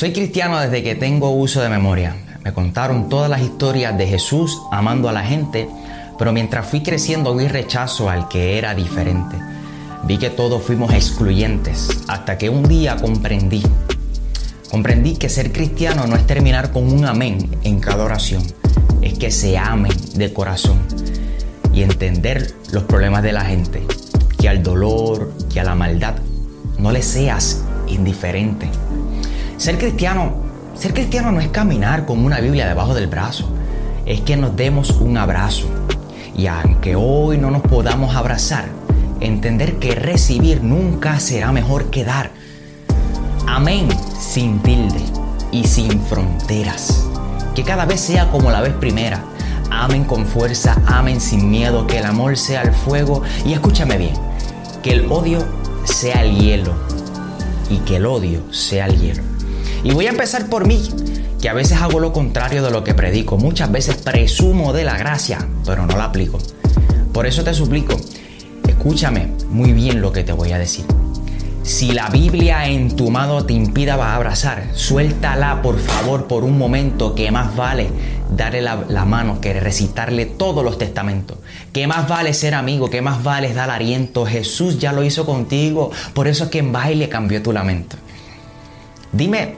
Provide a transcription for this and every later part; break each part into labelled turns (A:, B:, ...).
A: Soy cristiano desde que tengo uso de memoria. Me contaron todas las historias de Jesús amando a la gente, pero mientras fui creciendo vi rechazo al que era diferente. Vi que todos fuimos excluyentes hasta que un día comprendí. Comprendí que ser cristiano no es terminar con un amén en cada oración, es que se amen de corazón y entender los problemas de la gente, que al dolor, que a la maldad no le seas indiferente. Ser cristiano, ser cristiano no es caminar con una Biblia debajo del brazo, es que nos demos un abrazo. Y aunque hoy no nos podamos abrazar, entender que recibir nunca será mejor que dar. Amén sin tilde y sin fronteras. Que cada vez sea como la vez primera. Amen con fuerza, amen sin miedo, que el amor sea el fuego. Y escúchame bien, que el odio sea el hielo y que el odio sea el hielo. Y voy a empezar por mí, que a veces hago lo contrario de lo que predico. Muchas veces presumo de la gracia, pero no la aplico. Por eso te suplico, escúchame muy bien lo que te voy a decir. Si la Biblia en tu mano te impida abrazar, suéltala por favor por un momento, que más vale darle la, mano que recitarle todos los testamentos. Que más vale ser amigo, que más vale dar aliento. Jesús ya lo hizo contigo, por eso es que en baile cambió tu lamento. Dime,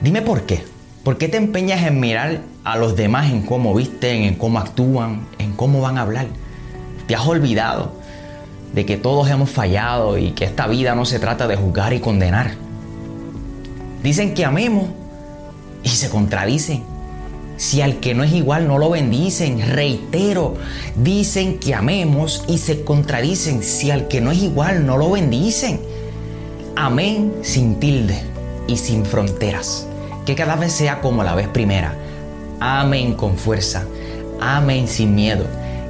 A: dime por qué. ¿Por qué te empeñas en mirar a los demás en cómo visten, en cómo actúan, en cómo van a hablar? Te has olvidado de que todos hemos fallado y que esta vida no se trata de juzgar y condenar. Dicen que amemos y se contradicen. Si al que no es igual no lo bendicen, reitero, dicen que amemos y se contradicen. Si al que no es igual no lo bendicen. Amén sin tilde y sin fronteras. Que cada vez sea como la vez primera. Amén con fuerza. Amén sin miedo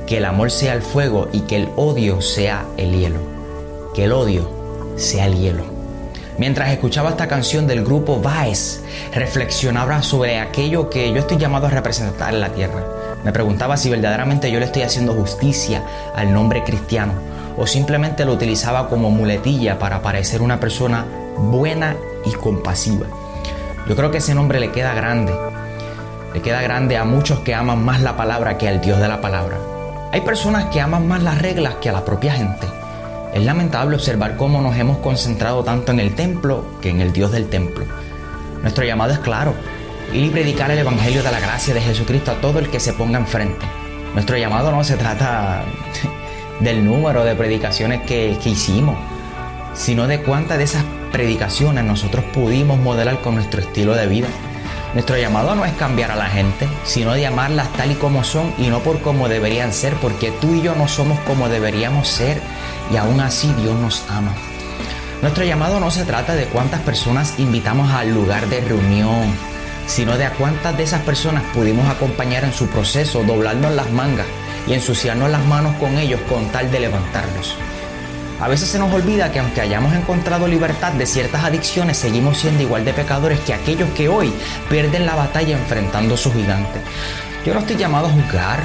A: que el amor sea el fuego y que el odio sea el hielo. Que el odio sea el hielo. Mientras escuchaba esta canción del grupo Baez, reflexionaba sobre aquello que yo estoy llamado a representar en la tierra. Me preguntaba si verdaderamente yo le estoy haciendo justicia al nombre cristiano o simplemente lo utilizaba como muletilla para parecer una persona buena y compasiva. Yo creo que ese nombre le queda grande. Le queda grande a muchos que aman más la palabra que al Dios de la palabra. Hay personas que aman más las reglas que a la propia gente. Es lamentable observar cómo nos hemos concentrado tanto en el templo que en el Dios del templo. Nuestro llamado es claro, ir y predicar el Evangelio de la gracia de Jesucristo a todo el que se ponga enfrente. Nuestro llamado no se trata del número de predicaciones que, que hicimos, sino de cuántas de esas predicaciones nosotros pudimos modelar con nuestro estilo de vida. Nuestro llamado no es cambiar a la gente, sino de amarlas tal y como son y no por cómo deberían ser, porque tú y yo no somos como deberíamos ser y aún así Dios nos ama. Nuestro llamado no se trata de cuántas personas invitamos al lugar de reunión, sino de a cuántas de esas personas pudimos acompañar en su proceso, doblarnos las mangas y ensuciarnos las manos con ellos con tal de levantarlos. A veces se nos olvida que aunque hayamos encontrado libertad de ciertas adicciones, seguimos siendo igual de pecadores que aquellos que hoy pierden la batalla enfrentando a su gigante. Yo no estoy llamado a juzgar.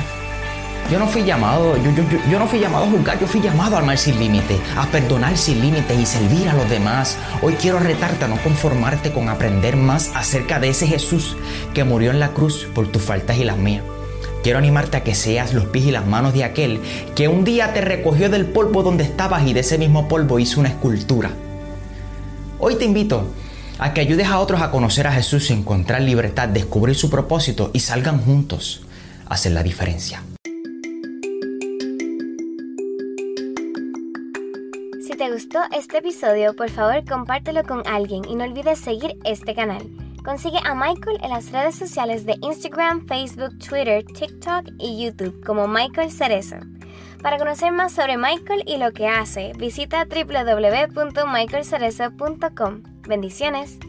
A: Yo no fui llamado, yo, yo, no fui llamado a juzgar, yo fui llamado a amar sin límite, a perdonar sin límites y servir a los demás. Hoy quiero retarte a no conformarte con aprender más acerca de ese Jesús que murió en la cruz por tus faltas y las mías. Quiero animarte a que seas los pies y las manos de aquel que un día te recogió del polvo donde estabas y de ese mismo polvo hizo una escultura. Hoy te invito a que ayudes a otros a conocer a Jesús, encontrar libertad, descubrir su propósito y salgan juntos a hacer la diferencia.
B: Si te gustó este episodio, por favor compártelo con alguien y no olvides seguir este canal. Consigue a Michael en las redes sociales de Instagram, Facebook, Twitter, TikTok y YouTube como Michael Cerezo. Para conocer más sobre Michael y lo que hace, visita www.michaelcerezo.com. Bendiciones.